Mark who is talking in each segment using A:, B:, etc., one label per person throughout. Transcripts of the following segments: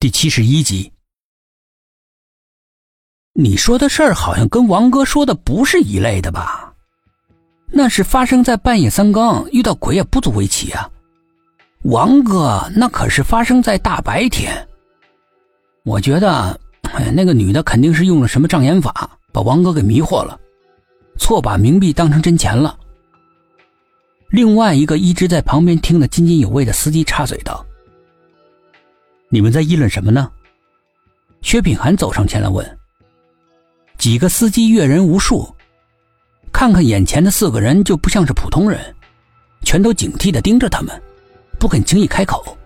A: 第七十一集，你说的事儿好像跟王哥说的不是一类的吧？那是发生在半夜三更，遇到鬼也不足为奇啊。王哥那可是发生在大白天。我觉得，哎那个女的肯定是用了什么障眼法，把王哥给迷惑了，错把冥币当成真钱了。另外一个一直在旁边听得津津有味的司机插嘴道。你们在议论什么呢？薛品涵走上前来问。几个司机阅人无数，看看眼前的四个人就不像是普通人，全都警惕的盯着他们，不肯轻易开口。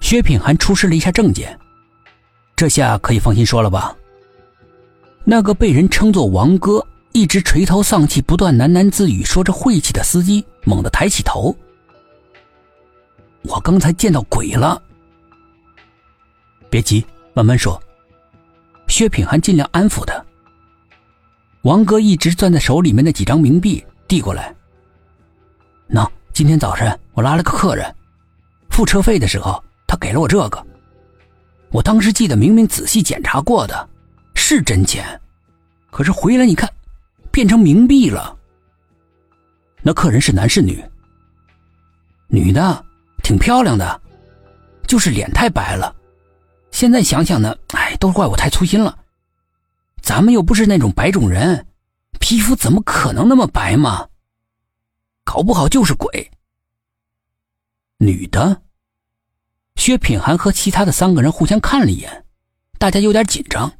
A: 薛品涵出示了一下证件，这下可以放心说了吧？那个被人称作王哥，一直垂头丧气、不断喃喃自语、说着晦气的司机，猛地抬起头：“我刚才见到鬼了。”别急，慢慢说。薛品涵尽量安抚他。王哥一直攥在手里面的几张冥币递过来。喏，今天早晨我拉了个客人，付车费的时候他给了我这个。我当时记得明明仔细检查过的，是真钱，可是回来你看，变成冥币了。那客人是男是女？女的，挺漂亮的，就是脸太白了。现在想想呢，哎，都怪我太粗心了。咱们又不是那种白种人，皮肤怎么可能那么白嘛？搞不好就是鬼。女的，薛品涵和其他的三个人互相看了一眼，大家有点紧张。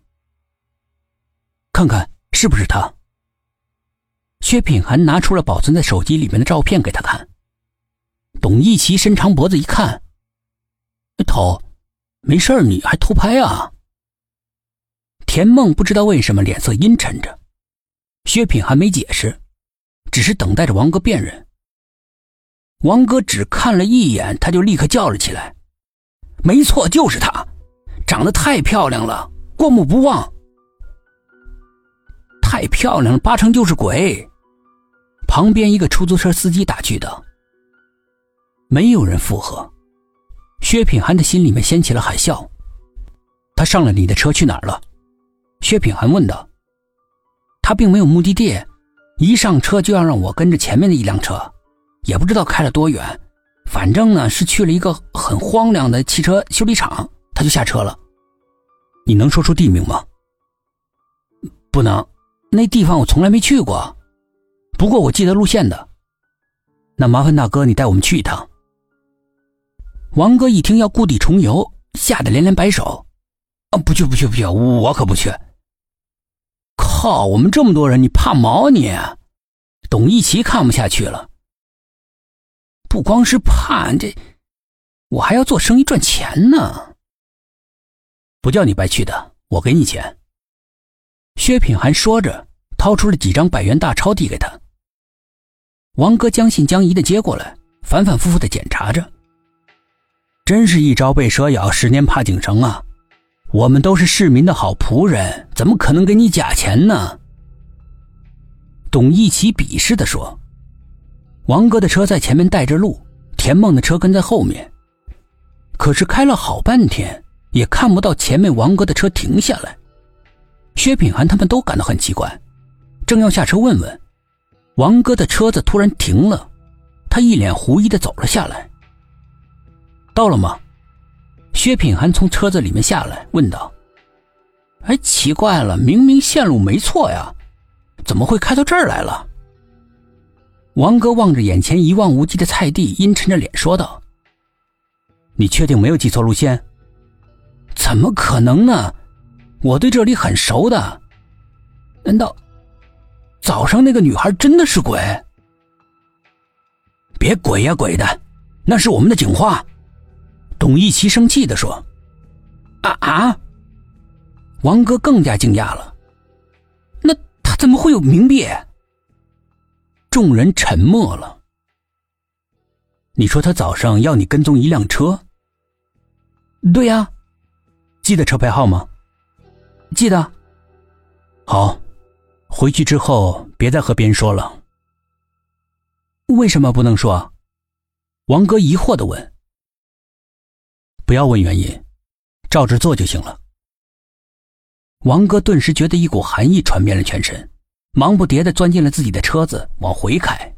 A: 看看是不是他？薛品涵拿出了保存在手机里面的照片给他看。董一奇伸长脖子一看，头。没事你还偷拍啊？田梦不知道为什么脸色阴沉着，薛品还没解释，只是等待着王哥辨认。王哥只看了一眼，他就立刻叫了起来：“没错，就是他，长得太漂亮了，过目不忘。太漂亮了，八成就是鬼。”旁边一个出租车司机打趣道：“没有人附和。”薛品涵的心里面掀起了海啸。他上了你的车去哪儿了？薛品涵问道。他并没有目的地，一上车就要让我跟着前面的一辆车，也不知道开了多远，反正呢是去了一个很荒凉的汽车修理厂，他就下车了。你能说出地名吗？不能，那地方我从来没去过，不过我记得路线的。那麻烦大哥你带我们去一趟。王哥一听要故地重游，吓得连连摆手：“啊，不去不去不去，我可不去！靠，我们这么多人，你怕毛你？”董一奇看不下去了：“不光是怕，这我还要做生意赚钱呢。不叫你白去的，我给你钱。”薛品涵说着，掏出了几张百元大钞递给他。王哥将信将疑的接过来，反反复复的检查着。真是一朝被蛇咬，十年怕井绳啊！我们都是市民的好仆人，怎么可能给你假钱呢？董一奇鄙视的说：“王哥的车在前面带着路，田梦的车跟在后面。可是开了好半天，也看不到前面王哥的车停下来。薛品涵他们都感到很奇怪，正要下车问问，王哥的车子突然停了，他一脸狐疑的走了下来。”到了吗？薛品涵从车子里面下来，问道：“哎，奇怪了，明明线路没错呀，怎么会开到这儿来了？”王哥望着眼前一望无际的菜地，阴沉着脸说道：“你确定没有记错路线？怎么可能呢？我对这里很熟的。难道早上那个女孩真的是鬼？别鬼呀鬼的，那是我们的警花。”董一奇生气的说：“啊啊！”王哥更加惊讶了。那他怎么会有冥币？众人沉默了。你说他早上要你跟踪一辆车？对呀，记得车牌号吗？记得。好，回去之后别再和别人说了。为什么不能说？王哥疑惑的问。不要问原因，照着做就行了。王哥顿时觉得一股寒意传遍了全身，忙不迭的钻进了自己的车子，往回开。